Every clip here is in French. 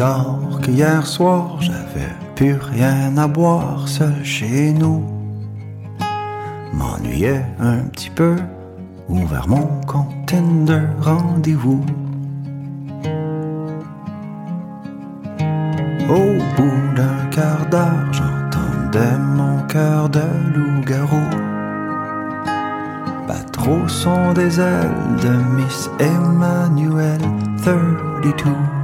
tard que hier soir, j'avais plus rien à boire seul chez nous. M'ennuyais un petit peu, ouvert mon compte de rendez-vous. Au bout d'un quart d'heure, j'entendais mon cœur de loup-garou battre au son des ailes de Miss Emmanuel 32.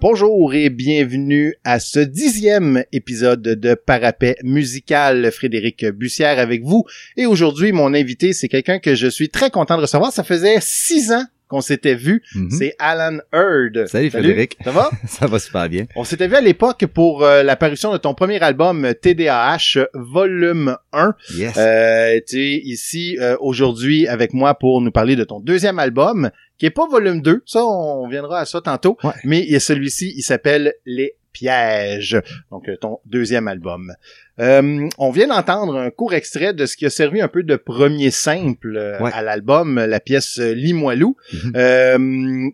Bonjour et bienvenue à ce dixième épisode de Parapet musical. Frédéric Bussière avec vous. Et aujourd'hui, mon invité, c'est quelqu'un que je suis très content de recevoir. Ça faisait six ans qu'on s'était vu. Mhm. C'est Alan Heard. Salut, Frédéric. Ça va? Ça va super bien. On s'était vu à l'époque pour euh, l'apparition de ton premier album TDAH volume 1. Yes. Euh, tu es ici euh, aujourd'hui avec moi pour nous parler de ton deuxième album, qui est pas volume 2, ça on viendra à ça tantôt, Ouais. mais il y a celui-ci, il s'appelle Les Pièges, donc euh, ton deuxième album. Euh, on vient d'entendre un court extrait de ce qui a servi un peu de premier simple euh, Ouais. à l'album, la pièce Limoilou. Mhm. Euh,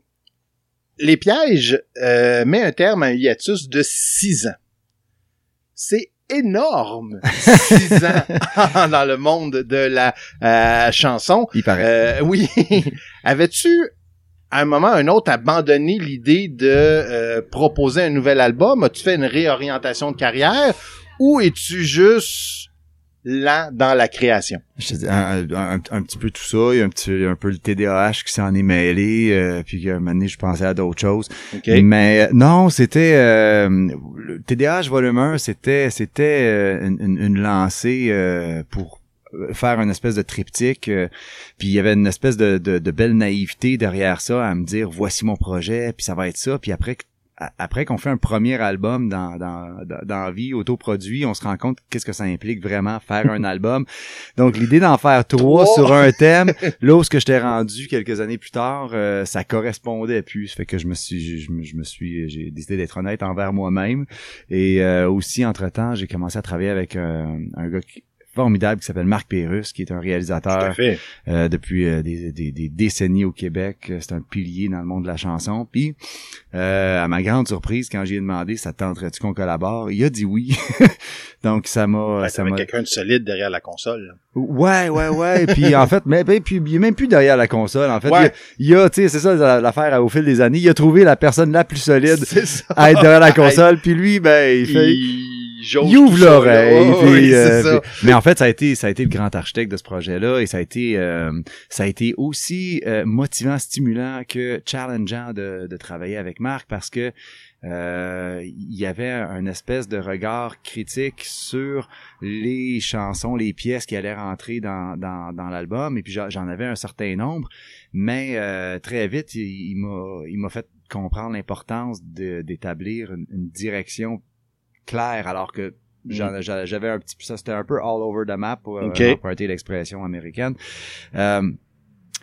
les pièges euh, met un terme à un hiatus de six ans. C'est énorme, six ans dans le monde de la euh, chanson. Il paraît. Euh, oui. Avais-tu à un moment ou un autre abandonné l'idée de euh, proposer un nouvel album? As-tu fait une réorientation de carrière ou es-tu juste là dans la création? Je te dis, un, un- un petit peu tout ça. Il y a un petit un peu le TDAH qui s'en est mêlé. euh, puis à un moment donné, je pensais à d'autres choses. OK. Mais euh, non, c'était euh, le TDAH volume 1, c'était c'était euh, une, une- une lancée euh, pour faire une espèce de triptyque euh, puis il y avait une espèce de, de, de belle naïveté derrière ça à me dire voici mon projet puis ça va être ça puis après après qu'on fait un premier album dans dans dans, vie autoproduit on se rend compte qu'est-ce que ça implique vraiment faire un album. Donc l'idée d'en faire trois Trois? sur un thème là où ce que j'étais rendu quelques années plus tard euh, ça correspondait plus. Ça fait que je me suis je, me- je me suis j'ai décidé d'être honnête envers moi-même. Et euh, aussi entre temps j'ai commencé à travailler avec euh, un gars qui- formidable qui s'appelle Marc Pérus qui est un réalisateur fait. euh, depuis euh, des, des, des décennies au Québec. Euh, C'est un pilier dans le monde de la chanson. Puis, euh, à ma grande surprise, quand j'ai demandé ça te tenterait-tu qu'on collabore, il a dit oui. Donc ça m'a, Ouais, ça t'avais m'a. quelqu'un de solide derrière la console. là. Ouais, ouais, ouais. puis en fait, mais ben, puis il est même plus derrière la console. En fait, Ouais. il, a, tu sais, c'est ça la- l'affaire au fil des années. Il a trouvé la personne la plus solide ça. à être derrière la console. Puis lui, ben, il fait. Il, Il ouvre l'oreille. Oui, euh, mais en fait, ça a été, ça a été le grand architecte de ce projet-là, et ça a été, euh, ça a été aussi euh, motivant, stimulant que challengeant de, de travailler avec Marc parce que euh, il y avait un espèce de regard critique sur les chansons, les pièces qui allaient rentrer dans, dans, dans l'album, et puis j'en avais un certain nombre, mais euh, très vite, il, il m'a, il m'a fait comprendre l'importance d'établir une, une direction claire, alors que j'en- j'a- j'avais un petit peu ça, c'était un peu all over the map pour euh, Ok. emprunter l'expression américaine. Euh,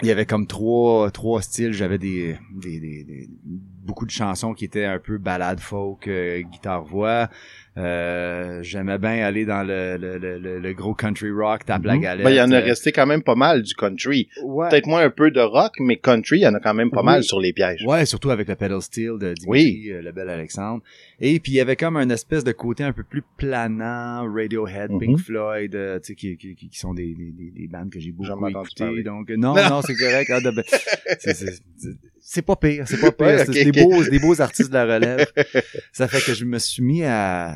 il y avait comme trois trois styles j'avais des, des, des, des- beaucoup de chansons qui étaient un peu ballade folk euh, guitare voix euh, j'aimais bien aller dans le, le, le, le- le gros country rock tape la Mhm. galette Ben, il y en a euh, resté quand même pas mal du country. ouais. Peut-être moins un peu de rock, mais country, il y en a quand même pas Oui. mal sur les pièges. Ouais, surtout avec le pedal steel de Dimitri, Oui. euh, le bel Alexandre. Et puis il y avait comme un espèce de côté un peu plus planant, Radiohead, Mhm. Pink Floyd, euh, tu sais, qui, qui, qui- sont des, des, des, des bandes que j'ai beaucoup écoutées. Donc non, non, c'est correct. Ah, de- ben, c'est- c'est- c'est- c'est pas pire, c'est pas pire. Ouais, C'est des beaux, des beaux artistes de la relève. Ça fait que je me suis mis à,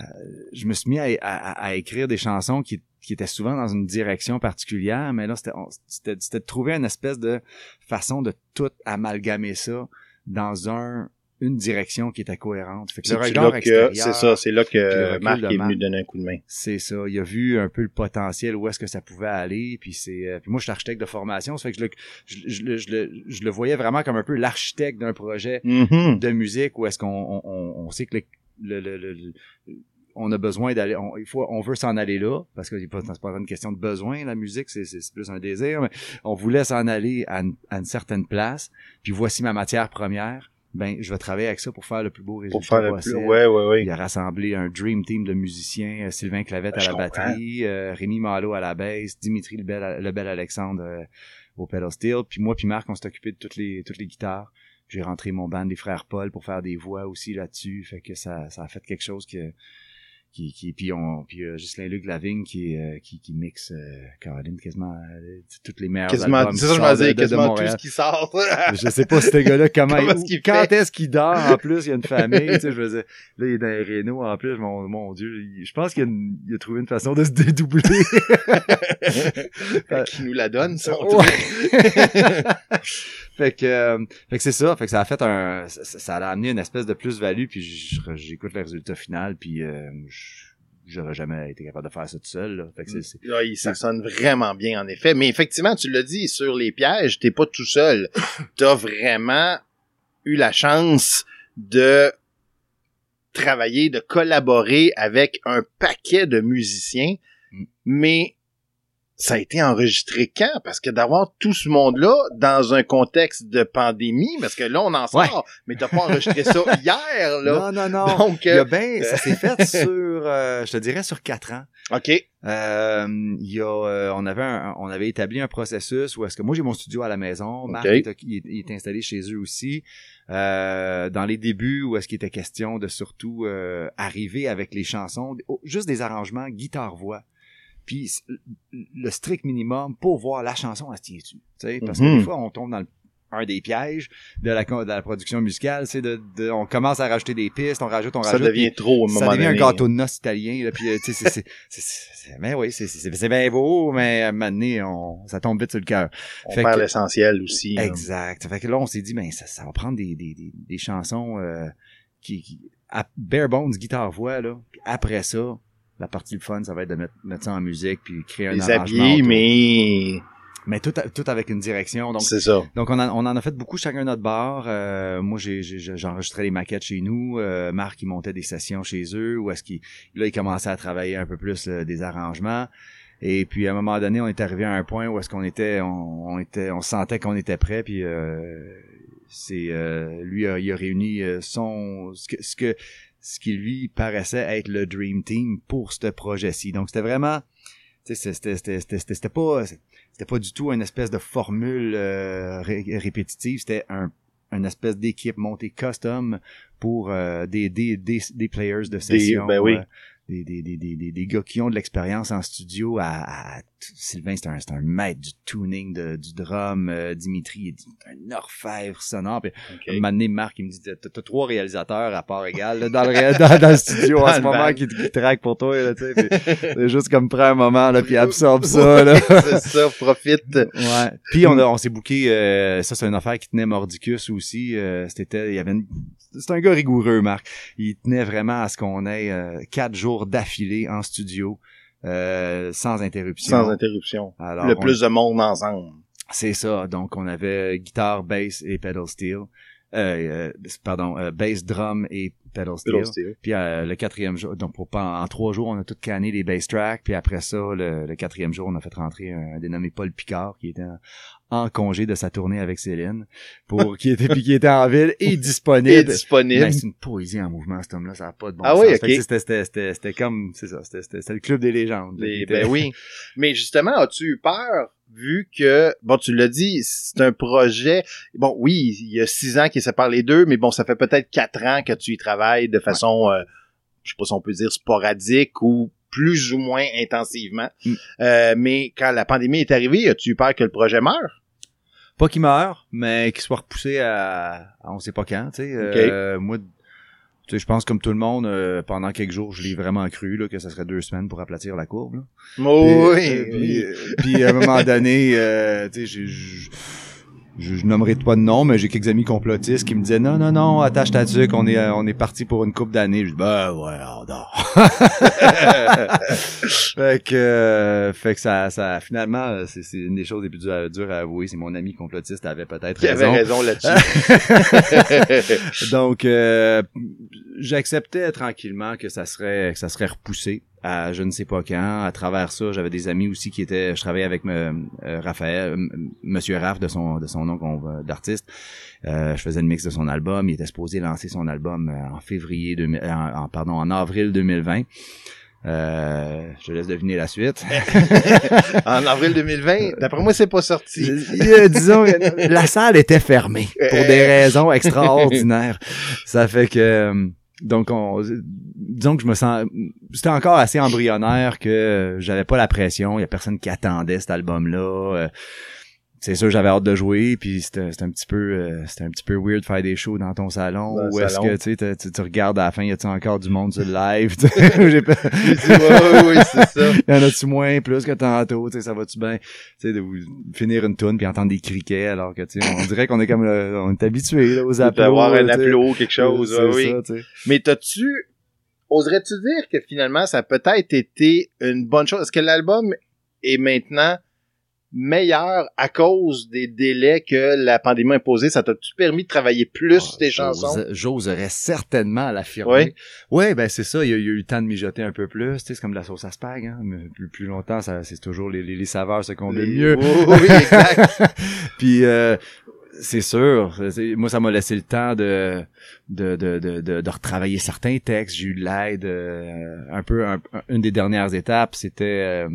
je me suis mis à, à, à écrire des chansons qui qui étaient souvent dans une direction particulière, mais là, c'était on- c'était c'était de trouver une espèce de façon de tout amalgamer ça dans un une direction qui était cohérente. Fait que le C'est regard là que, extérieur, c'est ça, c'est là que Marc est venu donner un coup de main. c'est ça. Il a vu un peu le potentiel, où est-ce que ça pouvait aller. Puis c'est, euh, puis moi, je suis architecte de formation, ça fait que je le, je, je le- je le, je le voyais vraiment comme un peu l'architecte d'un projet Mhm. de musique où est-ce qu'on on, on, on sait que le, le, le- on a besoin d'aller on, il faut on veut s'en aller là parce que c'est pas pas une question de besoin la musique c'est c'est c'est plus un désir mais on voulait s'en aller à une, à une certaine place puis voici ma matière première ben je vais travailler avec ça pour faire le plus beau résultat Pour faire le possible. plus. Ouais, ouais, ouais. Il a rassemblé un dream team de musiciens, euh, Sylvain Clavette Ben, à la comprends. batterie, euh, Rémi Malo à la basse, Dimitri Lebel, Lebel Alexandre euh, au pedal steel, puis moi puis Marc on s'est occupé de toutes les toutes les guitares. J'ai rentré mon band des frères Paul pour faire des voix aussi là-dessus, fait que ça ça a fait quelque chose que qui qui puis on puis euh, Ghislain Luc Lavigne qui euh, qui qui mixe euh, Caroline quasiment euh, toutes les meilleures Quasiment, c'est ça, je me de- de quasiment tout ce qui sort. Je sais pas ce gars-là comment, Comment il- quand est-ce qu'il dort en plus il y a une famille tu sais je veux dire. Là il est dans les rénaux en plus mon mon dieu il- je pense qu'il a, une- il a trouvé une façon de se dédoubler. Qui nous la donne, ça. Fait que euh, fait que c'est ça fait que ça a fait un ça, ça a amené une espèce de plus-value puis j- j'écoute le résultat final puis euh, j'aurais jamais été capable de faire ça tout seul là. fait que c'est- c'est Oui, ça sonne vraiment bien, en effet. Mais effectivement, tu l'as dit, sur les pièges, t'es pas tout seul. T'as vraiment eu la chance de travailler, de collaborer avec un paquet de musiciens, Mm. mais ça a été enregistré quand? Parce que d'avoir tout ce monde-là dans un contexte de pandémie, parce que là, on en sort, mais t'as pas enregistré ça hier, là. non non non Donc, il y a euh, ben ça s'est fait sur euh, je te dirais sur quatre ans OK. Euh, il y a, euh, on avait un- on avait établi un processus où est-ce que moi j'ai mon studio à la maison, Marc Ok. il, est, il est- il est installé chez eux aussi. Euh, dans les débuts où est-ce qu'il était question de surtout euh, arriver avec les chansons, juste des arrangements guitare voix. Puis le strict minimum pour voir la chanson à se tient-tu, tu sais, parce que Mhm. des fois on tombe dans le un des pièges de la, de la production musicale, c'est de, de- on commence à rajouter des pistes, on rajoute, on Ça rajoute, devient trop, un ça moment devient donné. un gâteau de noces italien là puis euh, tu sais c'est c'est ben oui c'est c'est c'est bien beau mais à un moment donné, on ça tombe vite sur le cœur On Fait perd l'essentiel aussi. là. exact fait que là on s'est dit ben ça, ça va prendre des des des, des chansons euh, qui, qui à bare bones guitare voix là puis après ça la partie le fun ça va être de mettre, mettre ça en musique puis créer un Les habiller, mais mais tout tout avec une direction donc c'est ça. donc on, en- on en a fait beaucoup chacun notre bar. Euh, moi j'ai j'ai- j'enregistrais les maquettes chez nous. Euh, Marc il montait des sessions chez eux où est-ce qu'il là il commençait à travailler un peu plus euh, des arrangements. Et puis à un moment donné on est arrivé à un point où est-ce qu'on était on, on était on sentait qu'on était prêt puis euh, c'est euh, lui a, il a réuni son ce que ce que ce qui lui paraissait être le dream team pour ce projet-ci. Donc c'était vraiment c'était pas c'était pas du tout une espèce de formule euh, ré- répétitive, c'était un une espèce d'équipe montée custom pour euh, des, des, des, des players de session. ben oui. euh, des, des, des, des, des, des gars qui ont de l'expérience en studio à, à- Sylvain c'est un, c'est un maître du tuning de, du drum euh, Dimitri est un orfèvre sonore puis OK. un Marc, il me dit, t'as, trois réalisateurs à part égale, là, dans le, dans, dans le studio Dans en ce moment qui, qui traquent pour toi, là, C'est juste comme prends un moment, là, puis absorbe ça, là. c'est ça, profite. Ouais. Puis on, a- on s'est booké, euh, ça c'est une affaire qui tenait Mordicus aussi. euh, c'était, il y avait une- c'est un gars rigoureux, Marc. Il tenait vraiment à ce qu'on ait euh, quatre jours d'affilée en studio, euh, sans interruption. Sans interruption. Alors, le on- plus de monde ensemble. c'est ça. Donc, on avait guitare, bass et pedal steel. Euh, euh, pardon, euh, bass, drum et pedal steel. Pedal steel. Puis euh, le quatrième jour, donc pour pas en trois jours, on a tout canné les bass tracks. Puis après ça, le, le quatrième jour, on a fait rentrer un, dénommé Paul Picard qui était en, en congé de sa tournée avec Céline, pour qui était puis qui était en ville et Et disponible. disponible. Ben, c'est une poésie en mouvement, cet homme-là, ça n'a pas de bon Ah sens. oui, Fait que, ok. tu sais, C'était, c'était, c'était, c'était comme, c'est ça, c'était, c'était, c'était le club des légendes. Les- ben oui. Mais justement, as-tu eu peur vu que, bon, tu l'as dit, c'est un projet, bon, oui, il y a six ans qui séparent les deux, mais bon, ça fait peut-être quatre ans que tu y travailles de façon, euh, je sais pas si on peut dire sporadique ou plus ou moins intensivement. Mm. Euh, mais quand la pandémie est arrivée, as-tu eu peur que le projet meure? Pas qu'il meure, mais qu'il soit repoussé à, à on sait pas quand, tu sais. Euh, moi, tu sais, je pense comme tout le monde, euh, pendant quelques jours, je l'ai vraiment cru là, que ça serait deux semaines pour aplatir la courbe. Là. Oh, Puis, oui, euh, puis, euh, puis, à un moment donné, euh, tu sais, j'ai- je, je, nommerai pas de nom, mais j'ai quelques amis complotistes qui me disaient non, non, non, attache ta tuque, on est, euh, on est parti pour une coupe d'années. Je dis ben ouais, on dort. fait que, euh, fait que ça, ça, finalement, euh, c'est, c'est une des choses les plus dures à, dures à avouer. C'est mon ami complotiste avait peut-être raison. raison là-dessus. Donc, euh, j'acceptais tranquillement que ça serait que ça serait repoussé à je ne sais pas quand. À travers ça, j'avais des amis aussi qui étaient, je travaillais avec euh, Raphaël, euh, Monsieur Raph de son de son nom d'artiste. Euh, je faisais le mix de son album. Il était supposé lancer son album en février 2000, en, pardon en avril 2020. Euh, je laisse deviner la suite. en avril 2020, d'après moi, c'est pas sorti. disons, la salle était fermée pour des raisons extraordinaires. Ça fait que donc, on, disons que je me sens, c'était encore assez embryonnaire que j'avais pas la pression. Il y a personne qui attendait cet album-là. Euh, c'est sûr j'avais hâte de jouer puis c'était un petit peu euh, c'était un petit peu weird de faire des shows dans ton salon ou est-ce que tu sais tu, tu regardes à la fin y a-tu encore du monde sur le live j'ai pas oui, c'est ça. Y en a-tu moins plus que tantôt tu sais ça va-tu bien? Tu sais de finir une tune puis entendre des criquets alors que tu sais on dirait qu'on est comme on est habitué aux applaudissements avoir un applaud quelque chose oui. ça, mais t'as-tu oserais-tu dire que finalement ça a peut-être été une bonne chose? Est-ce que l'album est maintenant meilleur à cause des délais que la pandémie a imposé? Ça t'a-tu permis de travailler plus ah, tes chansons? J'oserais certainement l'affirmer. Oui? Ouais, ben c'est ça. Il y, a, eu le temps de mijoter un peu plus. C'est comme de la sauce à spag. Hein? Mais plus, plus longtemps, c'est toujours les, les, saveurs ce qu'on le mieux. Oui, exact. Puis... Euh, c'est sûr. Moi, ça m'a laissé le temps de de, de, de, de, retravailler certains textes. J'ai eu de l'aide. Euh, un peu une des dernières étapes, c'était euh,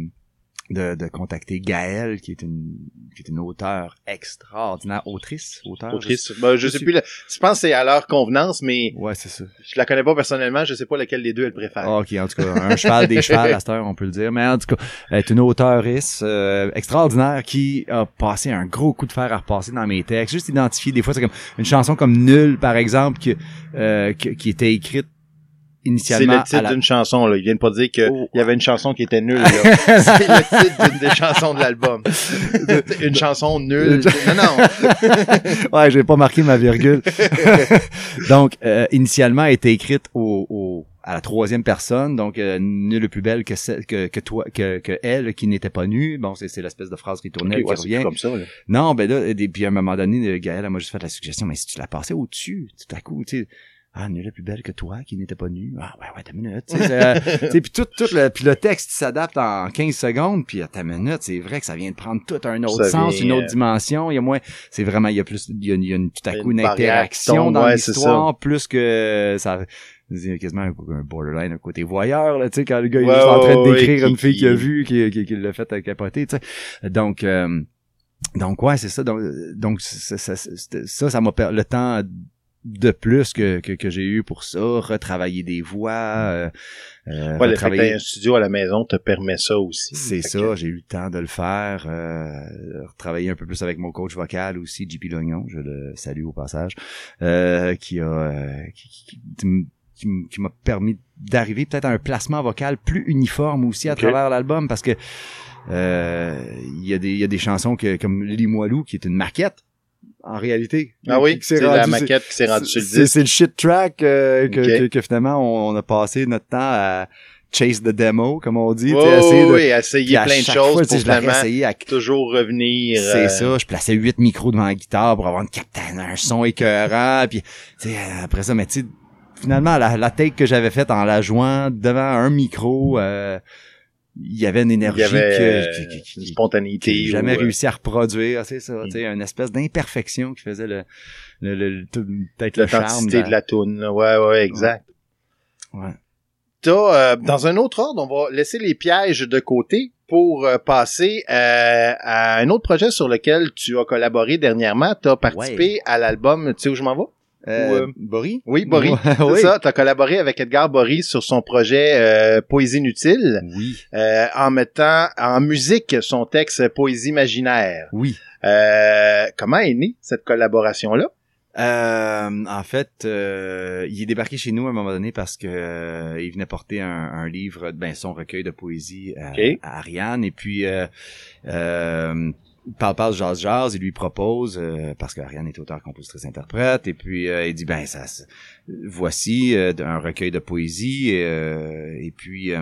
de, de contacter Gaëlle, qui est une qui est une auteure extraordinaire, autrice, auteur. Autrice. Je, ben, je, sais plus. je pense que c'est à leur convenance, mais. Ouais, c'est ça. Je la connais pas personnellement. Je sais pas lequel des deux elle préfère. Ah, ok, en tout cas, un cheval des chevals à cette heure, on peut le dire. Mais en tout cas, elle est une auteurisse euh, extraordinaire qui a passé un gros coup de fer à repasser dans mes textes. Juste identifier des fois, c'est comme une chanson comme Nulle, par exemple, qui, euh, qui était écrite initialement. C'est le titre d'une chanson, là. Ils viennent pas dire qu'il oh. y avait une chanson qui était nulle, là. c'est le titre d'une des chansons de l'album. une chanson nulle. non, non. ouais, j'ai pas marqué ma virgule. donc, euh, initialement, elle était écrite au, au à la troisième personne, donc euh, nulle plus belle que, que, que toi, que, que elle qui n'était pas nue. Bon, c'est l'espèce de phrase qui tournait, qui revient. comme ça. Non, ben là, et puis à un moment donné, Gaël m'a juste fait la suggestion, mais si tu la passais au-dessus, tout à coup, tu sais, ah, est plus belle que toi, qui n'était pas nue. Ah, ouais, ouais, ta minute. Euh, puis tout, tout le, puis le texte s'adapte en 15 secondes, puis à ta minute, c'est vrai que ça vient de prendre tout un autre sens, une autre euh, dimension. Il y a moins, c'est vraiment, il y a plus, il y a, il y a une, tout à coup une, interaction dans l'histoire, plus que ça, c'est quasiment un, borderline, un côté voyeur, là, tu sais, quand le gars est juste en train de décrire une fille qu'il a vue, qui, qui, qui l'a fait capoter, tu sais. Donc, euh, donc ouais, c'est ça. Donc, donc ça, ça, ça, ça m'a le temps de plus que, que, que j'ai eu pour ça, retravailler des voix. Euh, euh, ouais, retravailler... un studio à la maison te permet ça aussi. C'est ça, j'ai eu le temps de le faire. Euh, retravailler un peu plus avec mon coach vocal aussi, JP Lognon, je le salue au passage, euh, qui a euh, qui, qui, m'a permis d'arriver peut-être à un placement vocal plus uniforme aussi à travers l'album parce que euh, il y a des il y a des chansons que comme Lily Moilou qui est une maquette en réalité. Ah oui, c'est la maquette qui s'est rendue sur le disque. C'est le shit track euh, que, que, finalement on, a passé notre temps à chase the demo, comme on dit. Oh, essayer de, oui, essayer plein de choses fois, pour finalement à... toujours revenir. C'est euh, ça, je plaçais huit micros devant la guitare pour avoir une captain, un son écœurant, puis après ça, mais tu sais, finalement la, la take que j'avais faite en la jouant devant un micro, euh, il y avait une énergie que, euh, une spontanéité que jamais euh, réussi à reproduire c'est ça tu sais une espèce d'imperfection qui faisait le, le, le, peut-être le charme de, de la toune ouais ouais exact. Ouais, T'as, euh, dans un autre ordre, on va laisser les pièges de côté pour passer à un autre projet sur lequel tu as collaboré dernièrement. Tu as participé à l'album Tu sais où je m'en vais? Euh, Boris? Oui, Boris. c'est ça. Tu as collaboré avec Edgar Boris sur son projet euh, Poésie inutile. Oui. Euh, en mettant en musique son texte Poésie imaginaire. Oui. Euh, comment est née cette collaboration-là? Euh, en fait, euh, il est débarqué chez nous à un moment donné parce que euh, il venait porter un, un, livre, ben son recueil de poésie à, à Ariane, et puis euh, parle parle jazz jazz il lui propose euh, parce qu'Ariane est auteur compositrice interprète et puis euh, il dit ben ça voici euh, un recueil de poésie et puis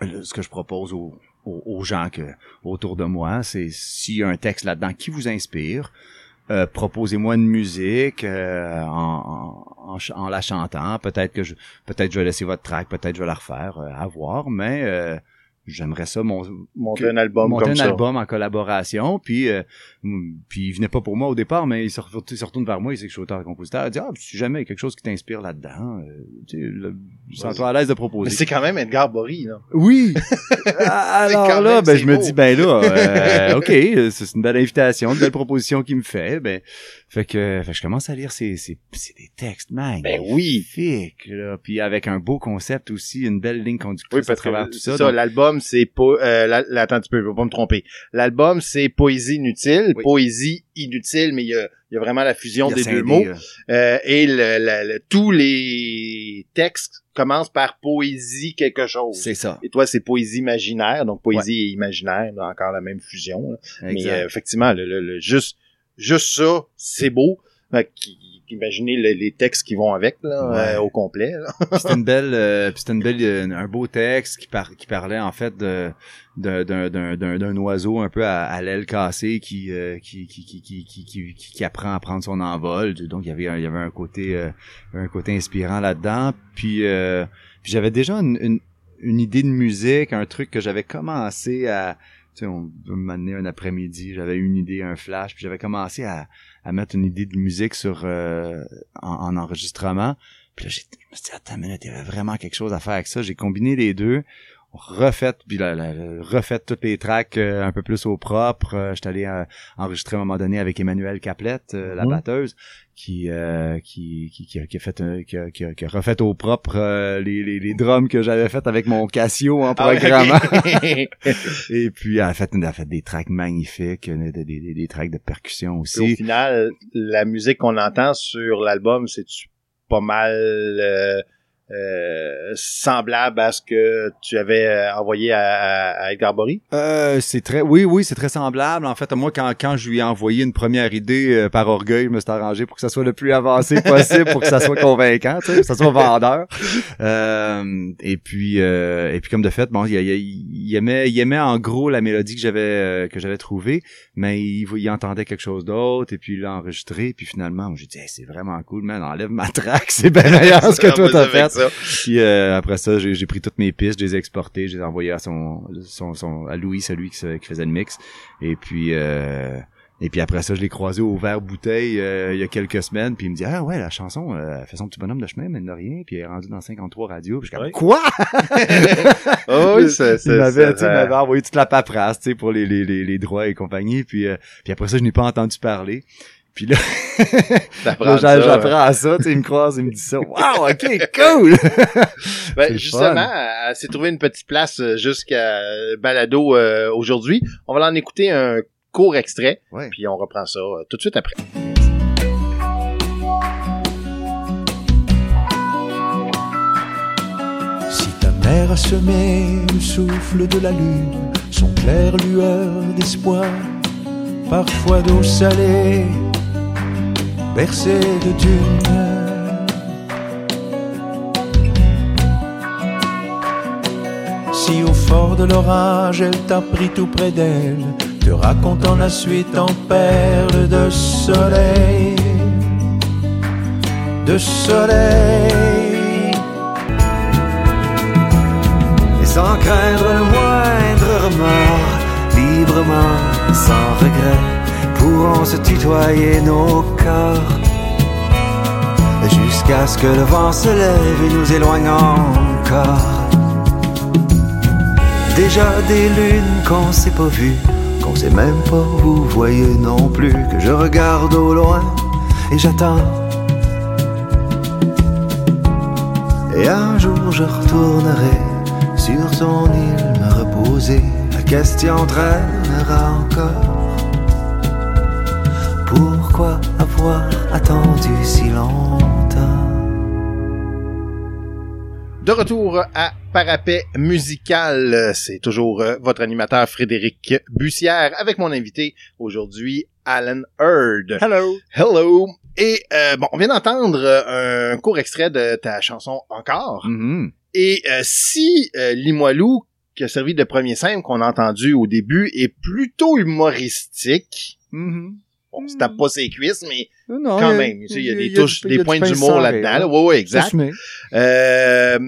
ce que je propose aux, aux, gens que autour de moi c'est s'il y a un texte là-dedans qui vous inspire euh, proposez-moi une musique euh, en, en, en la chantant. Peut-être que je, peut-être je vais laisser votre track, peut-être je vais la refaire, euh, à voir. Mais euh, j'aimerais ça mon, Monter que- un album monter comme un ça. album en collaboration. Puis, euh, mm, puis il venait pas pour moi au départ, mais il se, re- il se retourne vers moi, il sait que je suis auteur-compositeur. Il dit, ah, si jamais il y a quelque chose qui t'inspire là-dedans, euh, tu sais, le- sens-toi à l'aise de Mais proposer. c'est quand même Edgar Bory, là. Oui. Ah, Alors là, même, ben je me dis ben là, euh, ok, c'est une belle invitation, une belle proposition qu'il me fait. Ben fait que, fait que je commence à lire ces ces c'est des textes magnifiques. Ben oui. là, puis avec un beau concept aussi, une belle ligne conductrice Oui, parce à travers que tout ça. ça, donc- l'album, c'est pas... Euh, la- la- attends, tu peux, je vais pas me tromper. L'album, c'est poésie inutile, Oui. poésie inutile, mais il y a, il y a vraiment la fusion des deux mots. euh, Euh, et le, le- le- tous les textes commencent par poésie quelque chose. C'est ça. Et toi, c'est poésie imaginaire, donc poésie et imaginaire, encore la même fusion. là. Mais euh, effectivement, le- juste, juste ça, c'est beau. Fait qu- Imaginez le- les textes qui vont avec là, Ouais. euh, au complet. c'était une belle euh, c'était une belle euh, un beau texte qui par, qui parlait en fait d'un oiseau un peu à, à l'aile cassée qui, euh, qui, qui, qui, qui, qui, qui, apprend à prendre son envol donc il y avait un, il y avait un côté un côté inspirant là-dedans puis euh, puis j'avais déjà une, une une idée de musique un truc que j'avais commencé à sais on m'amener un après-midi j'avais une idée un flash puis j'avais commencé à à mettre une idée de musique sur euh, en, en enregistrement puis là, j'ai- je me suis dit, attends une minute, il y avait vraiment quelque chose à faire avec ça. J'ai combiné les deux, refait, puis là, là, refait toutes les tracks euh, un peu plus au propre. Euh, J'étais allé euh, enregistrer à un moment donné avec Emmanuel Caplette, euh, la Mhm. batteuse, qui, euh, qui, qui, qui, a, qui a fait un- qui, a, qui, a, qui a refait au propre euh, les, les, les drums que j'avais fait avec mon Casio en Ah programmant. Et puis elle a fait, elle a fait des tracks magnifiques, des, des, des, tracks de percussion Puis au aussi. final, la musique qu'on entend sur l'album, c'est pas mal euh, euh, semblable à ce que tu avais euh, envoyé à, à, Edgar Bory. Euh, c'est très, oui, oui, c'est très semblable. En fait, moi, quand, quand je lui ai envoyé une première idée euh, par orgueil, je me suis arrangé pour que ça soit le plus avancé possible, pour que ça soit convaincant, tu sais, que ça soit vendeur. Euh, et puis, euh, et puis comme de fait, bon, il, il, il aimait, il aimait en gros la mélodie que j'avais, euh, que j'avais trouvée, mais il, il entendait quelque chose d'autre, et puis il l'a enregistré, puis finalement, j'ai dit, Hey, c'est vraiment cool, man, enlève ma track, c'est bien meilleur ce que toi t'as fait. Ça. Puis euh, après ça, j'ai j'ai pris toutes mes pistes, je les ai exportées, je les ai envoyées à son, son, son à Louis, celui qui, se- qui faisait le mix. Et puis euh, et puis après ça, je l'ai croisé au verre bouteille euh, il y a quelques semaines, puis il me dit ah ouais la chanson euh, elle fait son petit bonhomme de chemin, mais de rien, puis elle est rendue dans 53 radios. Puis je suis comme quoi? Oh oui, ça, Il m'avait, tu sais, il m'avait envoyé toute la paperasse, tu sais, pour les, les, les, les droits et compagnie. Puis euh, puis après ça, je n'ai pas entendu parler. Puis là, t'apprends là, ça, j'apprends tu sais, il me croise, il me dit ça. Wow, ok, cool. Ben, justement, elle s'est trouvé une petite place euh, jusqu'à euh, Balado euh, aujourd'hui. On va en écouter un court extrait, Ouais. puis on reprend ça euh, tout de suite après. Si ta mère a semé le souffle de la lune, son clair lueur d'espoir, parfois d'eau salée, bercée de dunes. Si au fort de l'orage elle t'a pris tout près d'elle, te racontant la suite en perles de soleil, de soleil. Et sans craindre le moindre remords, librement, sans regret, pourrons se tutoyer nos corps. Jusqu'à ce que le vent se lève et nous éloigne encore. Déjà des lunes qu'on s'est pas vues, qu'on sait même pas vous voyez non plus, que je regarde au loin et j'attends. Et un jour je retournerai sur ton île me reposer. La question traînera encore. Pourquoi avoir attendu si longtemps? De retour à Parapet musical, c'est toujours euh, votre animateur Frédéric Bussière avec mon invité aujourd'hui, Alan Hurd. Hello. Hello! Et euh, bon, on vient d'entendre euh, un court extrait de ta chanson Encore. Mhm. Et euh, si euh, Limoilou, qui a servi de premier simple qu'on a entendu au début, est plutôt humoristique, Mhm. On se tape pas ses cuisses, mais Non, quand y même, tu sais, il y a des touches, y a des du points pince d'humour là-dedans. Là. Ouais, ouais, exact. Assumé. Euh,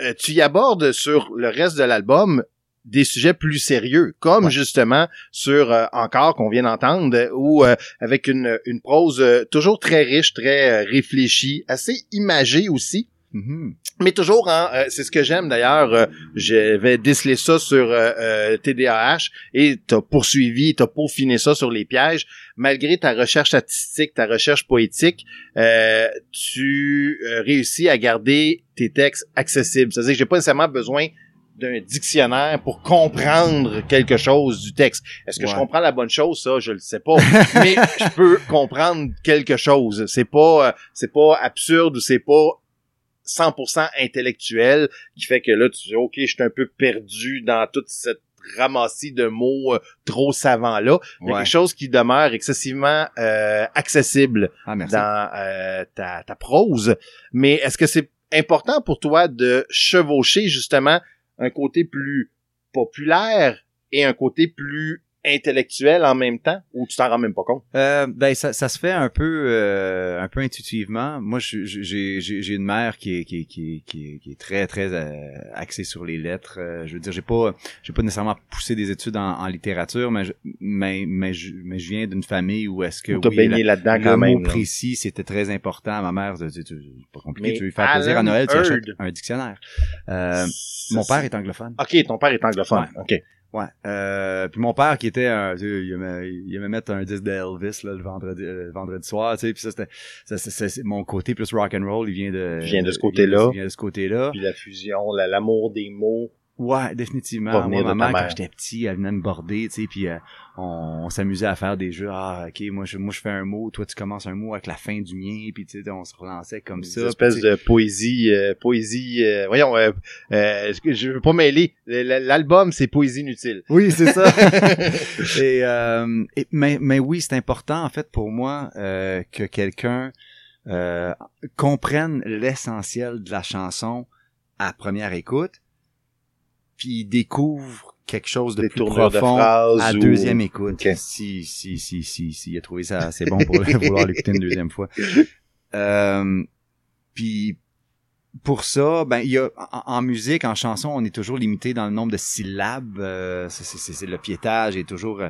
euh, tu y abordes sur le reste de l'album des sujets plus sérieux, comme Ouais. justement sur euh, encore qu'on vient d'entendre, ou euh, avec une, une prose euh, toujours très riche, très réfléchie, assez imagée aussi. Mhm. Mais toujours, en, euh, c'est ce que j'aime d'ailleurs. euh, J'avais décelé ça sur euh, euh, TDAH et t'as poursuivi, t'as peaufiné ça sur les pièges. Malgré ta recherche artistique, ta recherche poétique, euh, tu euh, réussis à garder tes textes accessibles. C'est-à-dire que j'ai pas nécessairement besoin d'un dictionnaire pour comprendre quelque chose du texte. Est-ce que je comprends la bonne chose? Ça Je le sais pas, mais je peux comprendre quelque chose. C'est pas euh, c'est pas absurde ou c'est pas 100% intellectuel qui fait que là tu dis OK, je suis un peu perdu dans toute cette ramassis de mots euh, trop savants là. Il y a Ouais. quelque chose qui demeure excessivement euh, accessible Ah, dans euh, ta, ta prose. Mais est-ce que c'est important pour toi de chevaucher justement un côté plus populaire et un côté plus intellectuel en même temps ou tu t'en rends même pas compte? Euh, ben ça, ça se fait un peu euh, un peu intuitivement. Moi, j'ai j'ai j'ai une mère qui est qui est, qui est, qui est, qui est très très euh, axée sur les lettres. Euh, je veux dire, j'ai pas j'ai pas nécessairement poussé des études en, en littérature, mais je, mais mais je, mais je viens d'une famille où est-ce que oui, baigné la- là-dedans le quand mot même. là. précis, c'était très important. Ma mère, c'est pas compliqué. Mais tu veux lui faire plaisir à Alan Noël, tu achètes Heard. un dictionnaire. Euh, mon père est anglophone. OK, ton père est anglophone. OK. Ouais. Euh, puis mon père qui était un, tu sais, il aimait, il aimait mettre un disque d'Elvis là, le vendredi euh, le vendredi soir, tu sais, puis ça c'était ça, c'est- mon côté plus rock and roll, il vient de Il vient de ce côté-là. Il vient de ce côté-là. Puis la fusion, la- l'amour des mots. Ouais, définitivement. Moi, ma mère, quand j'étais petit, elle venait me border, tu sais, puis euh, on, on s'amusait à faire des jeux. Ah, ok, moi je, moi je fais un mot, toi tu commences un mot avec la fin du mien, puis tu sais, on se relançait comme ça. Une espèce de poésie, euh, poésie. euh, voyons, euh, euh, je- je veux pas mêler. L'album, c'est poésie inutile. Oui, c'est ça. et, euh, et- mais, mais oui, c'est important en fait pour moi euh, que quelqu'un euh, comprenne l'essentiel de la chanson à première écoute, puis découvre quelque chose de Des plus de profond à ou- deuxième écoute. Si, si, si, si, si, il a trouvé ça assez bon pour vouloir l'écouter une deuxième fois. Euh, puis pour ça, ben il y a en, en musique, en chanson, on est toujours limité dans le nombre de syllabes. euh, c'est- le piétage est toujours euh,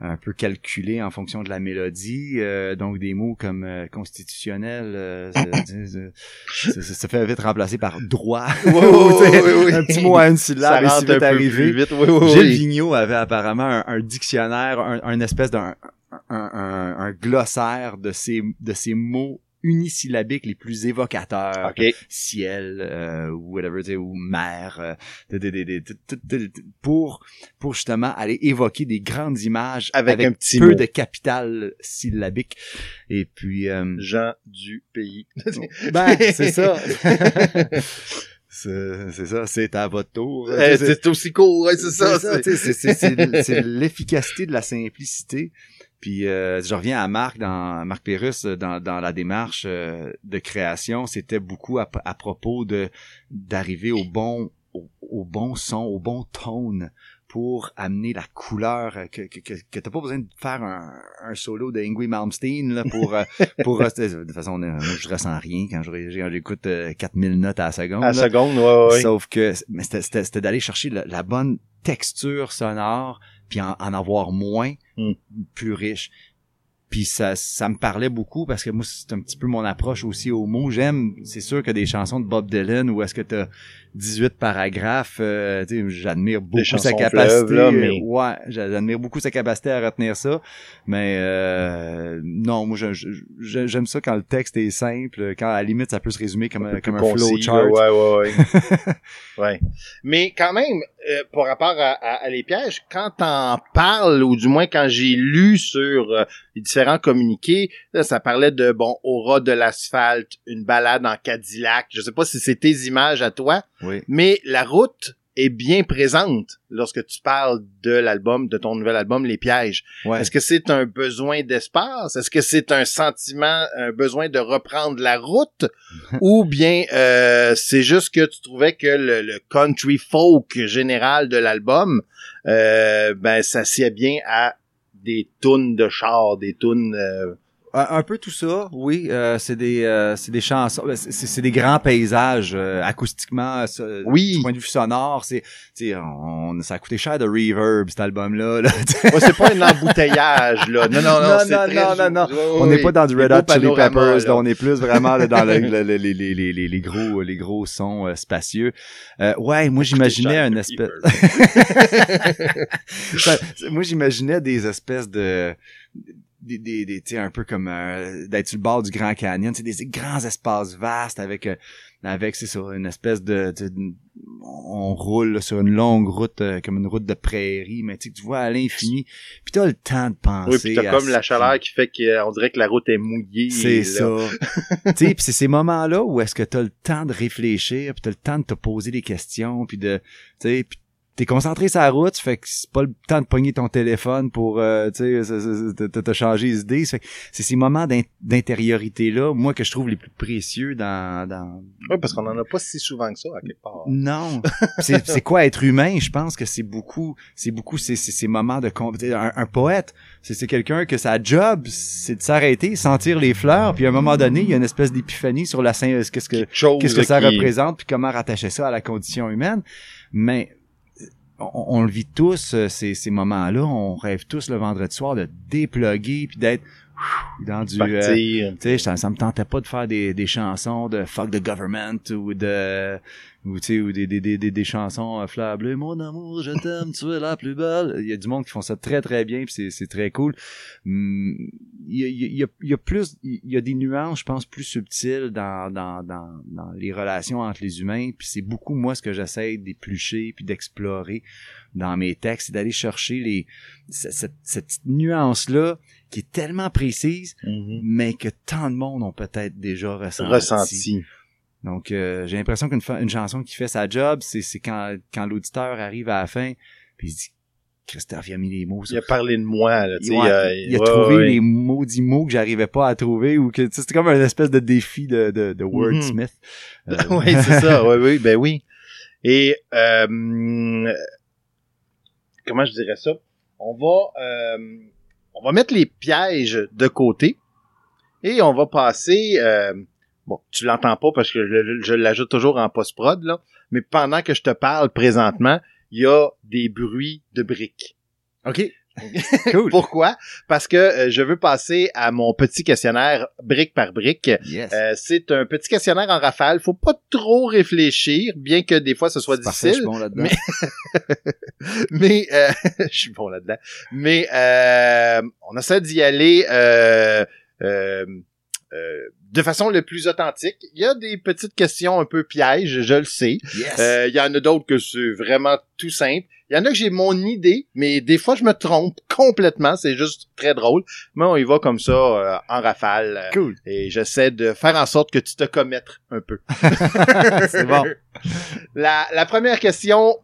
un peu calculé en fonction de la mélodie. euh, donc des mots comme euh, constitutionnel, euh, ça- ça- ça- ça se fait vite remplacer par droit. Oui, oui, oui, oui. Un petit mot à une Ça syllabe si vite arrivé. vite. Oui, oui, Gilles. Vigneault avait apparemment un, un dictionnaire, un, un espèce d'un un, un, un glossaire de ces de ces mots unisyllabiques les plus évocateurs. Okay. Ciel, euh, whatever, ou mer, euh, pour, pour justement aller évoquer des grandes images avec, un petit peu de capital syllabique. Et puis... Euh, Gens du pays. ben, c'est ça. C'est ça, c'est à votre tour. Euh, hey, c'est aussi court, ouais, c'est ça. C'est l'efficacité de la simplicité puis euh, je reviens à Marc dans Marc Pérus euh, dans, dans la démarche euh, de création, c'était beaucoup à, à propos de d'arriver au bon au, au bon son, au bon tone pour amener la couleur euh, que que que, que t'as pas besoin de faire un, un solo de Ingrid Malmsteen là pour pour de toute façon moi, je ressens rien quand j'écoute euh, 4000 notes à la seconde À la seconde, ouais, ouais. Sauf que mais c'était- d'aller chercher la, la bonne texture sonore, puis en, en avoir moins, Hmm. plus riche. Puis ça, ça me parlait beaucoup parce que moi, c'est un petit peu mon approche aussi aux mots. J'aime, c'est sûr que des chansons de Bob Dylan où est-ce que t'as 18 paragraphes, euh, tu sais, j'admire beaucoup sa capacité. là, mais- Ouais, j'admire beaucoup sa capacité à retenir ça. Mais euh, non, moi, j'aime ça quand le texte est simple, quand à la limite ça peut se résumer comme, un, comme un flowchart. Ouais, ouais, ouais. ouais. Mais quand même, euh, par rapport à, à- à les pièges, quand t'en parles, ou du moins quand j'ai lu sur euh, les différents communiqués, là, ça parlait de, bon, aura de l'asphalte, une balade en Cadillac. Je sais pas si c'est tes images à toi, Oui. mais la route est bien présente lorsque tu parles de l'album, de ton nouvel album, Les Pièges. Ouais. Est-ce que c'est un besoin d'espace? Est-ce que c'est un sentiment, un besoin de reprendre la route? Ou bien euh, c'est juste que tu trouvais que le, le country folk général de l'album, euh, ben ça sied bien à des tunes de char, des tunes... euh, Un, un peu tout ça, oui. euh, c'est des, euh, c'est des chansons, ben, c'est, c'est des grands paysages euh, acoustiquement. ça, Oui. Du point de vue sonore, c'est, tu sais, on, ça a coûté cher de reverb cet album-là. Là, Ouais, c'est pas un embouteillage, là. Non, non, non, Non, non, très non, non, non. oui, oui, on n'est pas dans du Red Hot Chili Peppers, là. on est plus vraiment là, dans le- le- le- les, les, les, les, les gros, les gros sons euh, spacieux. Euh, ouais, moi j'imaginais un espèce. Moi, j'imaginais des espèces de des, des, des un peu comme euh, d'être sur le bord du Grand Canyon, c'est des grands espaces vastes avec euh, avec c'est ça une espèce de, on roule là, sur une longue route euh, comme une route de prairie mais tu vois à l'infini puis t'as le temps de penser Oui, puis t'as comme la chaleur qui fait qu'on dirait que la route est mouillée. c'est ça. tu sais, puis c'est ces moments-là où est-ce que t'as le temps de réfléchir, puis t'as le temps de te poser des questions, puis de, tu sais, puis t'es concentré sur la route, fait que c'est pas le temps de pogner ton téléphone pour, euh, tu sais, te- changer les idées. C'est ces moments d'in- d'intériorité-là, moi, que je trouve les plus précieux dans... dans... Oui, parce qu'on en a pas si souvent que ça, à quelque part. Non. c'est c'est quoi être humain? Je pense que c'est beaucoup, c'est beaucoup ces, ces, moments de... Un, un poète, c'est c'est quelqu'un que sa job, c'est de s'arrêter, sentir les fleurs, puis à un moment donné, il y a une espèce d'épiphanie sur la scène, qu'est-ce que qu'est-ce que ça qui- représente puis comment rattacher ça à la condition humaine mais on, le vit tous euh, ces, moments-là. On rêve tous le vendredi soir de déploguer puis d'être dans du euh, Partir. tu sais ça, ça me tentait pas de faire des, des chansons de fuck the government ou de ou tu sais ou des, des, des, des, des chansons euh, fleur bleue mon amour je t'aime tu es la plus belle il y a du monde qui font ça très très bien puis c'est c'est très cool Hum, il y a, il y, a, il y a plus il y a des nuances je pense plus subtiles dans dans dans, dans les relations entre les humains puis c'est beaucoup moi ce que j'essaie d'éplucher puis d'explorer dans mes textes c'est d'aller chercher les cette, cette, nuance là qui est tellement précise Mhm. mais que tant de monde ont peut-être déjà ressenti. Ressenti. Donc, euh, j'ai l'impression qu'une une chanson qui fait sa job, c'est quand, quand l'auditeur arrive à la fin, puis il se dit, Christophe, il a mis les mots Il a parlé de moi, là, tu sais. Ouais, euh, il a ouais, trouvé ouais. les maudits mots que j'arrivais pas à trouver ou que c'était comme un espèce de défi de, de, de wordsmith. Euh, oui, c'est ça. Oui, oui, ben oui. Et euh, comment je dirais ça? On va on va mettre les pièges de côté et on va passer. euh, bon, tu l'entends pas parce que je, l'ajoute toujours en post prod là, mais pendant que je te parle présentement, il y a des bruits de briques. OK. cool. Pourquoi? Parce que euh, je veux passer à mon petit questionnaire brique par brique. Yes. Euh, c'est un petit questionnaire en rafale. Faut pas trop réfléchir, bien que des fois ce soit je suis difficile. bon là-dedans. mais- Mais euh, je suis bon là-dedans. Mais euh, on essaie d'y aller euh, de façon le plus authentique. Il y a des petites questions un peu pièges, je le sais. Yes. Euh, Il y en a d'autres que c'est vraiment tout simple. Il y en a que j'ai mon idée, mais des fois je me trompe complètement. C'est juste très drôle. Mais on y va comme ça euh, en rafale. euh, cool. et j'essaie de faire en sorte que tu te commettes un peu. C'est bon. La, la première question,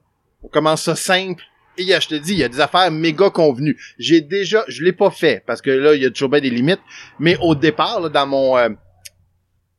on commence ça simple. Et je te dis, il y a des affaires méga convenues. J'ai déjà, je l'ai pas fait parce que là, il y a toujours bien des limites. Mais au départ, là, dans mon euh,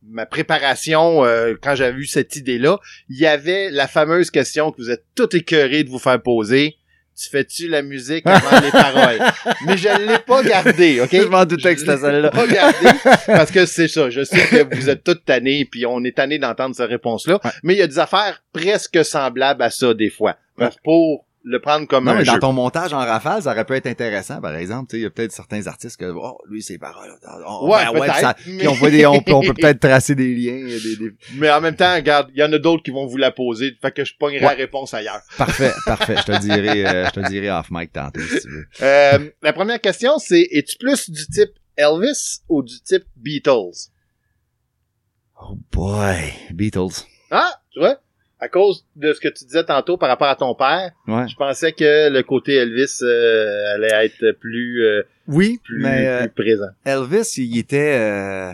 ma préparation, euh, quand j'avais vu cette idée-là, il y avait la fameuse question que vous êtes tout écœurés de vous faire poser. Tu fais-tu la musique avant les paroles? Mais je l'ai pas gardé, OK? Je m'en doutais que c'était Je l'ai celle-là. pas gardé parce que c'est ça. Je sais que vous êtes toutes tannés puis on est tannés d'entendre cette réponse-là. Ouais. Mais il y a des affaires presque semblables à ça des fois. Pour le prendre comme Non, un mais jeu. dans ton montage en rafale, ça aurait pu être intéressant, par exemple. Tu sais, Il y a peut-être certains artistes que, oh, lui, ses paroles. oh, Ouais, ben peut-être, puis ça- mais- puis on, voit des, on, peut- on peut peut-être tracer des liens. Des, des- Mais en même temps, regarde, il y en a d'autres qui vont vous la poser. Fait que je pognerai la Ouais. réponse ailleurs. Parfait, parfait. Je te dirai, euh, je te dirai off mic tantôt, si tu veux. Euh, la première question, c'est es-tu plus du type Elvis ou du type Beatles? Oh boy. Beatles. Ah, tu vois? À cause de ce que tu disais tantôt par rapport à ton père, Ouais. je pensais que le côté Elvis euh, allait être plus, euh, Oui, plus, mais euh, plus présent. Elvis, il était, euh,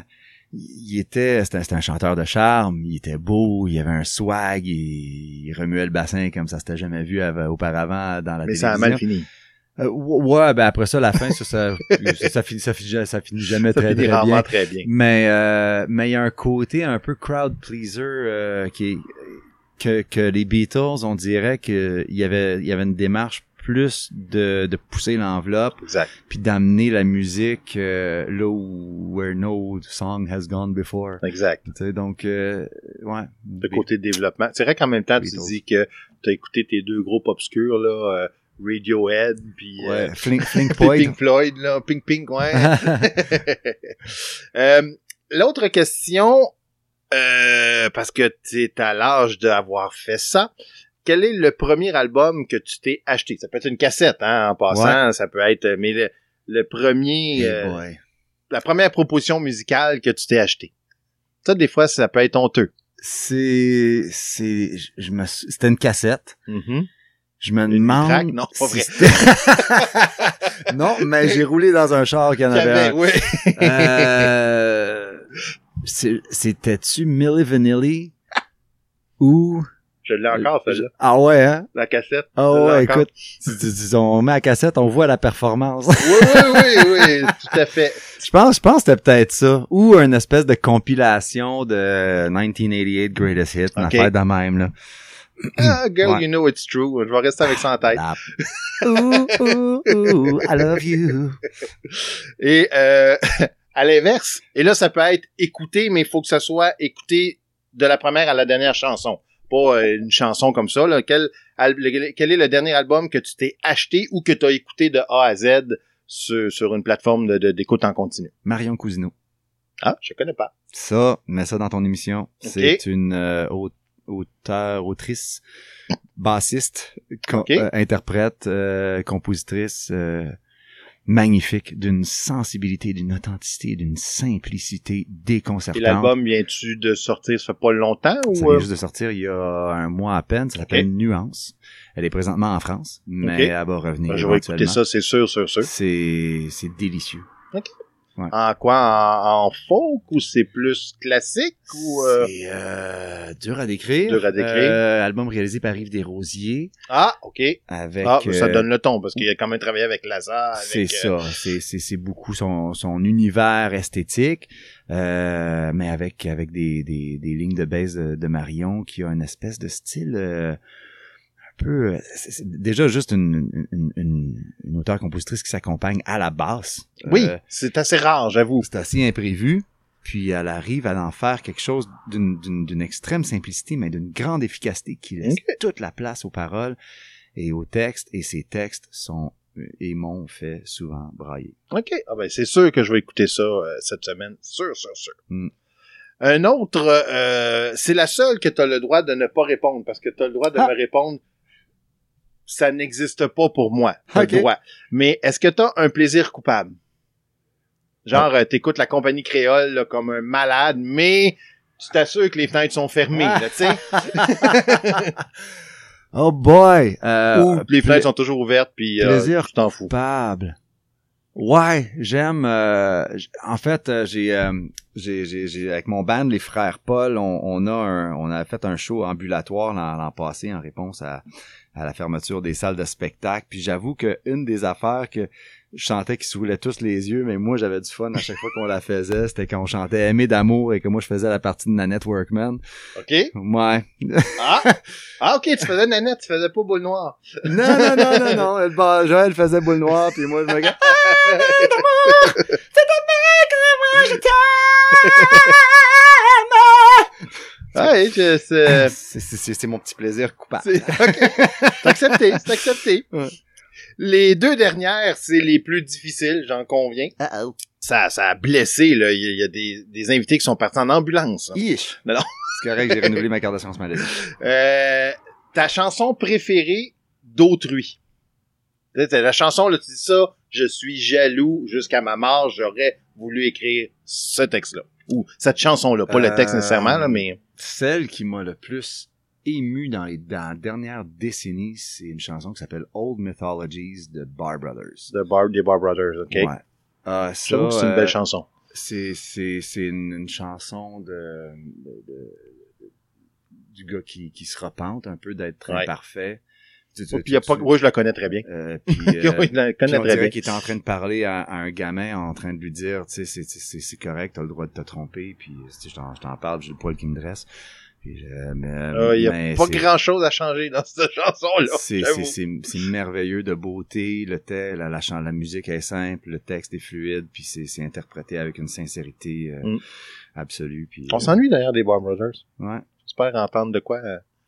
il était, c'était c'était un chanteur de charme. Il était beau, il avait un swag, il, il remuait le bassin comme ça s'était jamais vu av- auparavant dans la Mais ça télévision. a mal fini. Euh, ouais, ben après ça, la fin, ça, ça, ça, ça finit, ça finit, ça finit jamais Ça très, finit très rarement bien. très bien. Mais euh, mais il y a un côté un peu crowd pleaser euh, qui est que, que les Beatles, on dirait que il y avait il y avait une démarche plus de, de pousser l'enveloppe, puis d'amener la musique euh, là où where no song has gone before. Exact. Tu sais, donc euh, ouais. Le côté développement. C'est vrai qu'en même temps, tu dis que t'as écouté tes deux groupes obscurs, là, euh, Radiohead, puis euh, Ouais, Flink, Flink Floyd. Pink Floyd, là, Pink Pink, ouais. Euh, L'autre question, euh, parce que tu es à l'âge d'avoir fait ça, quel est le premier album que tu t'es acheté? Ça peut être une cassette, hein, en passant, ça peut être, mais le, le premier, euh, la première proposition musicale que tu t'es acheté. Ça, des fois, ça peut être honteux. C'est c'est je- me c'était une cassette. Je me demande track? Non, pas vrai. non, mais j'ai roulé dans un char qui en avait un. oui. Euh, C'était-tu Milli Vanilli ou... Je l'ai encore, celle-là. Ah ouais, hein? La cassette. Ah ouais, écoute, on met la cassette, on voit la performance. Oui, oui, oui, oui, tout à fait. je pense, je pense que c'était peut-être ça. Ou une espèce de compilation de 1988 Greatest Hits, une affaire de même, là. Ah, girl, Ouais. you know it's true. Je vais rester avec ça en tête. Ooh, ooh, ooh, I love you. Et euh, à l'inverse, et là, ça peut être écouté, mais il faut que ça soit écouté de la première à la dernière chanson. Pas euh, une chanson comme ça. Là. Quel, le- quel est le dernier album que tu t'es acheté ou que tu as écouté de A à Z sur, sur une plateforme de- d'écoute en continu? Marion Cousineau. Ah, je connais pas. Ça, mets ça dans ton émission. C'est une euh, au- auteure, autrice, bassiste, com- euh, interprète, euh, compositrice euh, magnifique, d'une sensibilité, d'une authenticité, d'une simplicité Et déconcertante. l'album vient-tu de sortir, ça fait pas longtemps Ça ou... vient euh, juste de sortir il y a un mois à peine. Ça s'appelle Nuance. Elle est présentement en France, mais elle va revenir ben, je vais écouter ça, c'est sûr, sûr, sûr. C'est c'est délicieux. En quoi? En, en folk ou c'est plus classique ou... euh, C'est euh, dur à décrire. Dur à décrire. Euh, album réalisé par Yves Desrosiers Ah, OK. avec. Ah, ça euh, donne le ton parce qu'il a quand même travaillé avec Lazare. C'est euh, ça, c'est c'est c'est beaucoup son son univers esthétique, euh, mais avec avec des des des lignes de baisse de, de Marion qui a une espèce de style euh, peu euh, c'est déjà juste une une une, une auteure compositrice qui s'accompagne à la basse. Oui, Euh, c'est assez rare, j'avoue. c'est assez imprévu. Puis elle arrive à en faire quelque chose d'une d'une d'une extrême simplicité, mais d'une grande efficacité qui laisse toute la place aux paroles et aux textes. Et ces textes sont et m'ont fait souvent brailler. OK. Ah ben, c'est sûr que je vais écouter ça euh, cette semaine. Sûr, sûr, sûr. Mm. Un autre, euh, c'est la seule que tu as le droit de ne pas répondre parce que tu as le droit de Ah. me répondre ça n'existe pas pour moi. T'as Ok. le droit. Mais est-ce que tu as un plaisir coupable? Genre, euh, t'écoutes la compagnie créole là, comme un malade, mais tu t'assures que les fenêtres sont fermées, là, tu sais. Oh boy! Euh, Ou les fenêtres sont toujours ouvertes, puis euh, plaisir tu t'en fous. coupable. Ouais, j'aime. euh, en fait, euh, j'ai, euh, j'ai, j'ai, j'ai- avec mon band, les frères Paul, on, on a, un, on a fait un show ambulatoire l'an, l'an passé en réponse à, à la fermeture des salles de spectacle. Puis j'avoue que une des affaires que je sentais qu'ils s'ouvraient tous les yeux, mais moi j'avais du fun à chaque fois qu'on la faisait, c'était quand on chantait Aimer d'amour et que moi je faisais la partie de Nanette Workman. OK? Ouais. Ah! Ah, OK, tu faisais Nanette, tu faisais pas Boule Noire. Non, non, non, non, non. Elle, bah, Joël faisait boule noire, puis moi je me gars. Ah, oui, je- c'est... C'est, c'est, c'est, c'est mon petit plaisir coupable. C'est. C'est accepté, c'est accepté. Ouais. Les deux dernières, c'est les plus difficiles, j'en conviens. Ça, ça a blessé, là. Il y a, des, des invités qui sont partis en ambulance. Ish. Non, non. C'est correct, j'ai renouvelé ma carte d'assurance maladie. Euh, ta chanson préférée d'autrui? La chanson, là, tu dis ça, je suis jaloux jusqu'à ma mort, j'aurais voulu écrire ce texte-là. Ou cette chanson-là, pas le texte Euh, nécessairement, là, mais... Celle qui m'a le plus ému dans les dans la dernière décennie, c'est une chanson qui s'appelle Old Mythologies de Bar Brothers. The Bar, des Bar Brothers, OK? Ouais. Ah, c'est une euh, belle chanson. c'est c'est c'est une, une chanson de, de- de- du gars qui qui se repente un peu d'être Ouais. imparfait. Oh, puis il y a pas... Oui, je la connais très bien. euh, puis, Oui, euh, je la puis connais on très bien. dirait qu'il était en train de parler à, à un gamin en train de lui dire, tu sais, c'est- c'est c'est- c'est correct, t'as le droit de te tromper, puis tu sais, je t'en je t'en parle, j'ai le poil qui me dresse. Puis, euh, mais, Ah, Il y a mais pas c'est- grand chose à changer dans cette chanson-là. c'est j'avoue. c'est- c'est- c'est merveilleux de beauté, le te- la, la, la musique est simple, le texte est fluide, puis c'est c'est interprété avec une sincérité euh, Mm. absolue. Puis, On euh, s'ennuie d'ailleurs des Warner Brothers. ouais. J'espère entendre de quoi.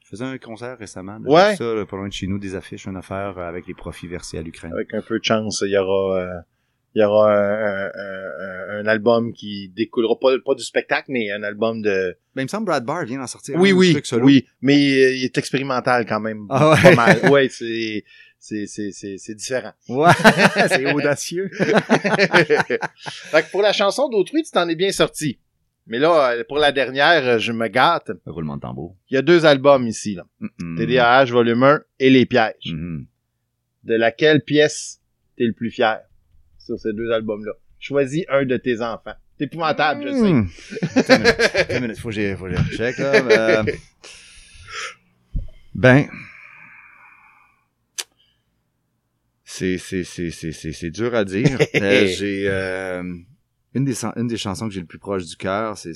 Je faisais un concert récemment. là, Ouais. Ça, là, pas loin de chez nous, des affiches, une affaire euh, avec les profits versés à l'Ukraine. avec un peu de chance, il y aura, euh, il y aura un, un- un- un album qui découlera pas, pas du spectacle, mais un album de. Ben, il me semble Brad Barr vient d'en sortir. Oui, un oui, truc solo. oui, mais euh, il est expérimental quand même. Ah ouais? Pas mal. Ouais, c'est, c'est, c'est, c'est, c'est différent. Ouais, c'est audacieux. fait que pour la chanson d'autrui, tu t'en es bien sorti. Mais là, euh, pour la dernière, euh, je me gâte. Roulement de tambour. Il y a deux albums ici, là. Mm-mm. TDAH volume 1 et Les Pièges. Mhm. De laquelle pièce t'es le plus fier sur ces deux albums-là? Choisis un de tes enfants. C'est épouvantable, je sais. Une minute, minute, faut que j'ai, faut que je check, là. euh, Ben. C'est, c'est, c'est, c'est, c'est, c'est dur à dire. Euh, j'ai, euh, une des, une des chansons que j'ai le plus proche du cœur, c'est,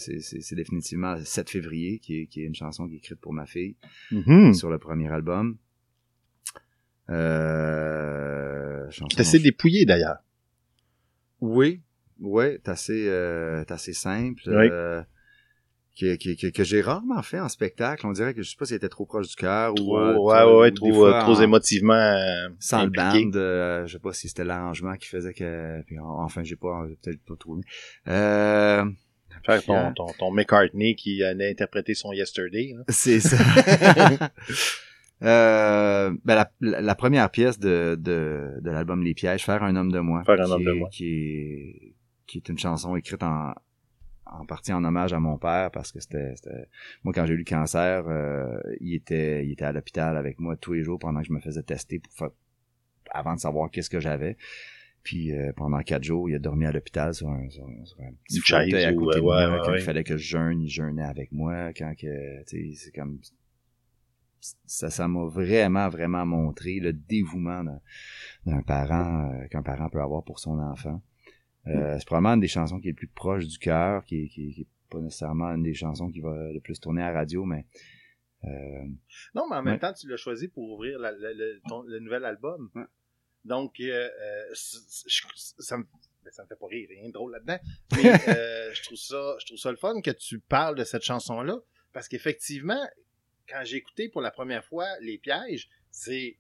définitivement 7 février, qui est, qui est une chanson qui est écrite pour ma fille Mhm. sur le premier album. Euh, C'est assez dépouillé, d'ailleurs. oui, oui, c'est assez, euh, assez simple. Oui. euh, que, que, que, que j'ai rarement fait en spectacle. On dirait que je sais pas s'il était trop proche du cœur ou euh, ouais, trop- ouais, ou trop, fois euh, trop en- émotivement euh, sans le band, euh, je sais pas si c'était l'arrangement qui faisait que puis en- enfin j'ai pas j'ai peut-être pas trouvé. Euh, Faire ton, ton, ton McCartney qui a interprété son Yesterday. c'est ça. Euh, ben la, la, la première pièce de, de, de l'album Les Pièges, Faire un homme de moi. Faire un homme de moi. Qui est, qui est une chanson écrite en, en partie en hommage à mon père parce que c'était, moi quand j'ai eu le cancer, euh, il était, il était à l'hôpital avec moi tous les jours pendant que je me faisais tester pour faire, avant de savoir qu'est-ce que j'avais. Puis euh, pendant quatre jours, il a dormi à l'hôpital sur un, sur, un- sur un petit fauteuil à ou, côté de ouais, moi. ouais, quand ouais. il fallait que je jeûne, il jeûnait avec moi. Quand que, tu sais, c'est comme ça, ça m'a vraiment, vraiment montré le dévouement d'un, d'un parent euh, qu'un parent peut avoir pour son enfant. Euh, C'est probablement une des chansons qui est le plus proche du cœur, qui, qui, qui est pas nécessairement une des chansons qui va le plus tourner à la radio, mais euh, Non, mais en même Ouais. temps, tu l'as choisi pour ouvrir la- la- le, ton- le nouvel album. Ouais. Donc, euh, ça me ça me fait pas rire, rien de drôle là-dedans. Mais je trouve ça, je trouve ça le fun que tu parles de cette chanson-là, parce qu'effectivement, quand j'ai écouté pour la première fois Les Pièges, c'est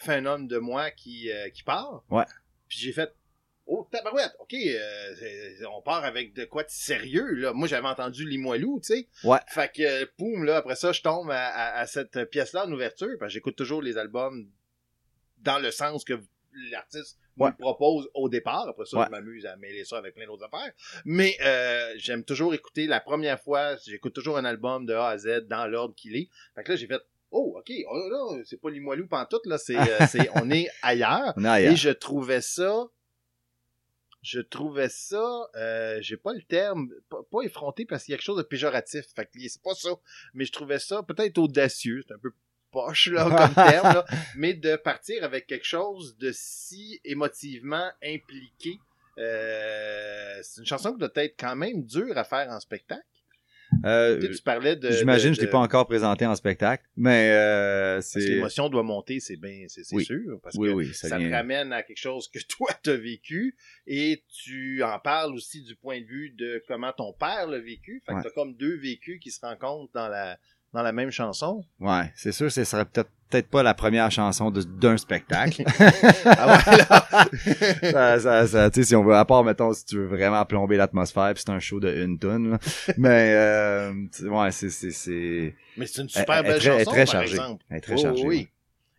fait un homme de moi qui qui part. Ouais. Puis j'ai fait Oh, tabarouette, ok, euh, on part avec de quoi de sérieux, là. Moi, j'avais entendu Limoilou, tu sais. Ouais. Fait que, poum, là, après ça, je tombe à, à- à cette pièce-là en ouverture, parce que j'écoute toujours les albums dans le sens que l'artiste Ouais. me propose au départ. Après ça, Ouais. je m'amuse à mêler ça avec plein d'autres affaires. Mais euh, j'aime toujours écouter la première fois, j'écoute toujours un album de A à Z dans l'ordre qu'il est. Fait que là, j'ai fait Oh, ok, oh, là, c'est pas Limoilou pantoute, là, c'est, euh, c'est, on est ailleurs. on est ailleurs. Et je trouvais ça, je trouvais ça, euh, j'ai pas le terme, pas, pas effronté parce qu'il y a quelque chose de péjoratif. Fait que c'est pas ça. Mais je trouvais ça peut-être audacieux, c'est un peu poche là comme terme, là, mais de partir avec quelque chose de si émotivement impliqué. Euh, c'est une chanson qui doit être quand même dure à faire en spectacle. Euh, Tu sais, tu parlais de. J'imagine, de- je l'ai pas encore présenté en spectacle, mais euh, Parce que c'est l'émotion doit monter, c'est bien, c'est c'est Oui. sûr. Parce oui, que oui, ça, ça, vient. te ramène à quelque chose que toi t'as vécu et tu en parles aussi du point de vue de comment ton père l'a vécu. Fait Ouais. que t'as comme deux vécus qui se rencontrent dans la dans la même chanson. Ouais, c'est sûr, ce serait peut-être peut-être pas la première chanson de- d'un spectacle. Ah ouais, là. ça, ça, ça, tu sais, si on veut, à part, mettons, si tu veux vraiment plomber l'atmosphère, puis c'est un show de une tonne, là. Mais, euh, ouais, c'est, c'est, c'est, Mais c'est une super elle belle est chanson, très par chargée. exemple. elle est très Oh, chargée. oui.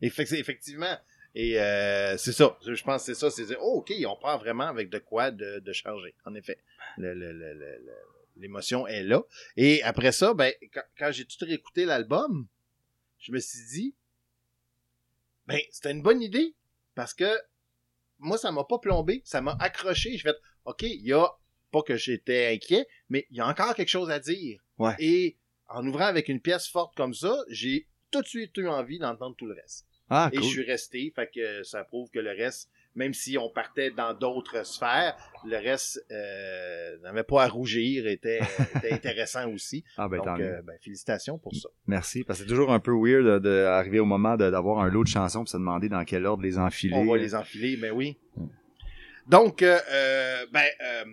ouais. Effect- effectivement. Et euh, c'est ça. Je pense que c'est ça. C'est dire, oh, OK, on part vraiment avec de quoi de, de charger. En effet. Le- le- le- le- le- L'émotion est là. Et après ça, ben, quand, quand j'ai tout réécouté l'album, je me suis dit, ben, c'était une bonne idée. Parce que moi, ça m'a pas plombé. Ça m'a accroché. Je fait, OK, il y a, pas que j'étais inquiet, mais il y a encore quelque chose à dire. Ouais. Et en ouvrant avec une pièce forte comme ça, j'ai tout de suite eu envie d'entendre tout le reste. Ah, Et je suis resté, fait que ça prouve que le reste même si on partait dans d'autres sphères, le reste euh, n'avait pas à rougir, était, était intéressant aussi. Ah ben, tant Donc, euh, ben, félicitations pour ça. Merci. Parce que c'est toujours un peu weird d'arriver au moment d'avoir un lot de chansons pour se demander dans quel ordre les enfiler. On va les enfiler, mais oui. Mm. Donc, euh, euh, ben, euh,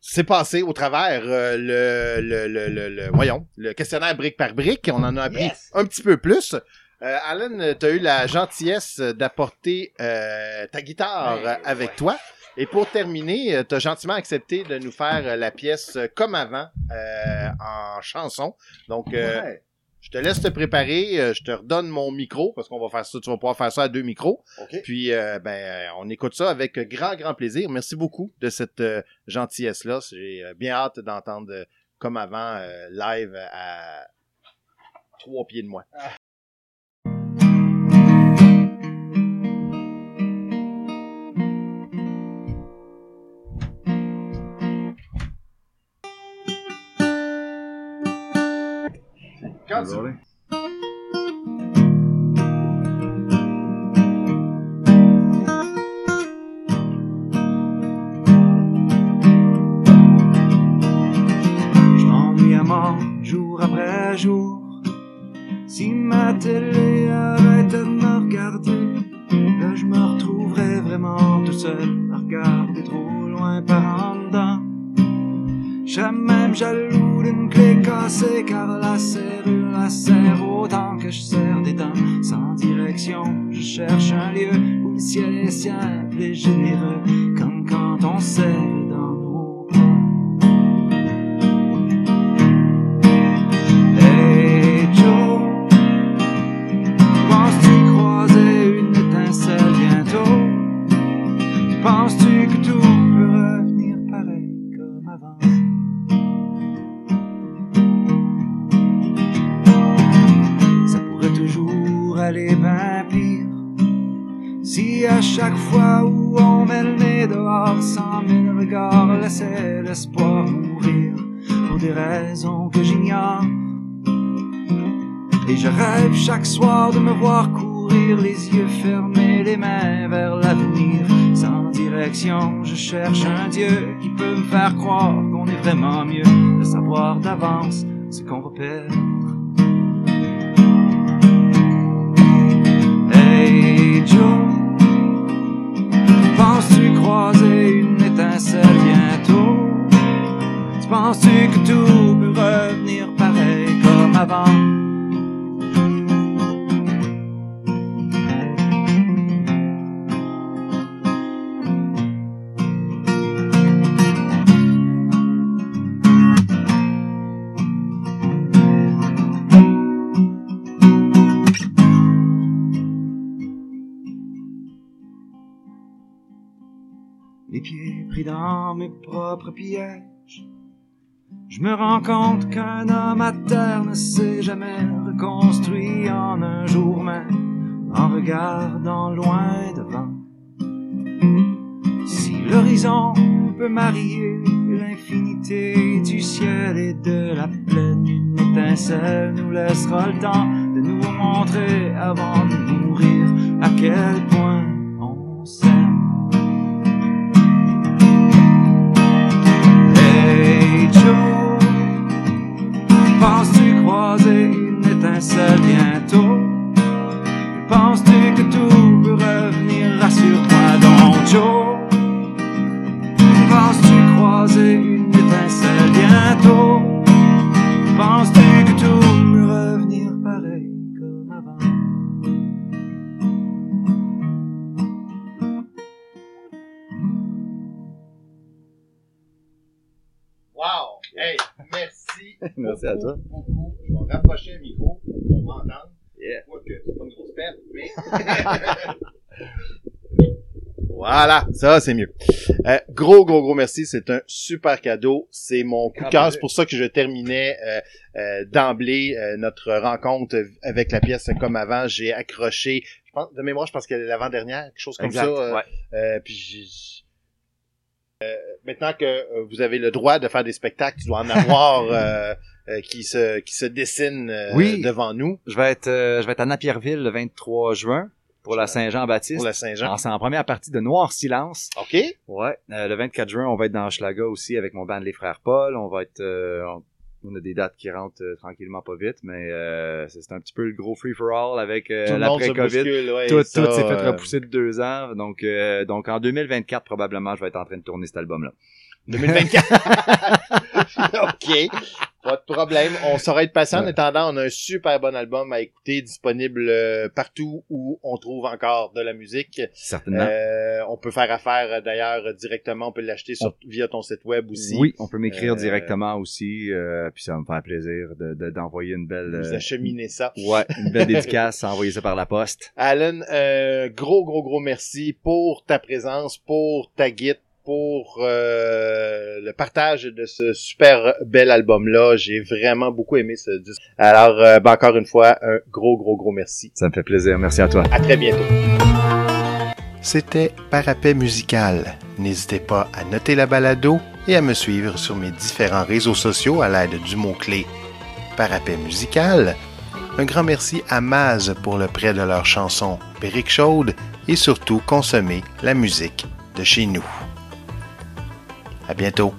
c'est passé au travers euh, le, le, le, le, le- voyons, le questionnaire brique par brique. On en a appris Yes! un petit peu plus. Euh, Alan, tu as eu la gentillesse d'apporter euh, ta guitare Ben, euh, avec ouais. toi. Et pour terminer, tu as gentiment accepté de nous faire euh, la pièce euh, comme avant euh, en chanson. Donc, euh, Ouais. je te laisse te préparer. euh, je te redonne mon micro parce qu'on va faire ça. Tu vas pouvoir faire ça à deux micros. Puis, euh, ben, euh, on écoute ça avec grand, grand plaisir. Merci beaucoup de cette euh, gentillesse-là. J'ai euh, bien hâte d'entendre euh, comme avant euh, live à trois pieds de moi. Quand tu À chaque fois où on met le nez dehors, cent mille regards laissaient l'espoir mourir pour des raisons que j'ignore. Et je rêve chaque soir de me voir courir, les yeux fermés, les mains vers l'avenir. Sans direction, je cherche un Dieu qui peut me faire croire qu'on est vraiment mieux de savoir d'avance ce qu'on va perdre. Hey Joe, croiser une étincelle bientôt? Tu penses-tu que tout peut revenir pareil comme avant? Dans mes propres pièges. Je me rends compte qu'un homme à terre ne s'est jamais reconstruit en un jour même, en regardant loin devant. Si l'horizon peut marier l'infinité du ciel et de la plaine, une étincelle nous laissera le temps de nous montrer avant de mourir à quel point bientôt? Penses-tu que tout peut revenir? Rassure-moi donc, Joe. Penses-tu croiser une étincelle bientôt? Penses-tu que tout peut revenir pareil comme avant? Wow! Hey, merci. Merci à toi. Beaucoup. Je vais rapprocher le micro pour qu'on m'entende. Yeah. Je vois que c'est pas une grosse perte, mais. voilà, ça c'est mieux. Euh, gros, gros, gros merci. C'est un super cadeau. C'est mon coup de Grand cœur. C'est pour ça que je terminais euh, euh, d'emblée notre rencontre avec la pièce comme avant. J'ai accroché, je pense, de mémoire, je pense qu'elle est l'avant-dernière, quelque chose comme Exact, ça. ouais. puis j'ai- maintenant que vous avez le droit de faire des spectacles, tu dois en avoir euh, qui se qui se dessinent euh, Oui. devant nous. Je vais être, euh, je vais être à Napierville le 23 juin pour la Saint-Jean-Baptiste. Pour la Saint-Jean. C'est en première partie de Noir Silence. OK. Ouais. Euh, le 24 juin, on va être dans Schlaga aussi avec mon band Les Frères Paul. On va être... euh, on, on a des dates qui rentrent tranquillement pas vite, mais euh, c'est un petit peu le gros free-for-all avec l'après-COVID. ouais, Tout, ça, tout s'est fait repousser de deux ans. Donc, euh, donc en 2024, probablement, je vais être en train de tourner cet album-là. 2024. OK. Pas de problème. On saura être patient. En attendant, on a un super bon album à écouter, disponible euh, partout où on trouve encore de la musique. Certainement. Euh, on peut faire affaire d'ailleurs directement. On peut l'acheter sur, via ton site web aussi. Oui, on peut m'écrire Euh, directement aussi, euh, puis ça va me faire plaisir de, de- d'envoyer une belle, Vous acheminez ça. ouais, une belle dédicace, envoyer ça par la poste. Alan, euh, gros, gros, gros merci pour ta présence, pour ta guide, pour euh, le partage de ce super bel album-là. J'ai vraiment beaucoup aimé ce disque. Alors, euh, ben, encore une fois, un gros, gros, gros merci. Ça me fait plaisir. Merci à toi. À très bientôt. C'était Parapet Musical. N'hésitez pas à noter la balado et à me suivre sur mes différents réseaux sociaux à l'aide du mot-clé Parapet Musical. Un grand merci à Maz pour le prêt de leur chanson Périque chaude et surtout consommer la musique de chez nous. À bientôt.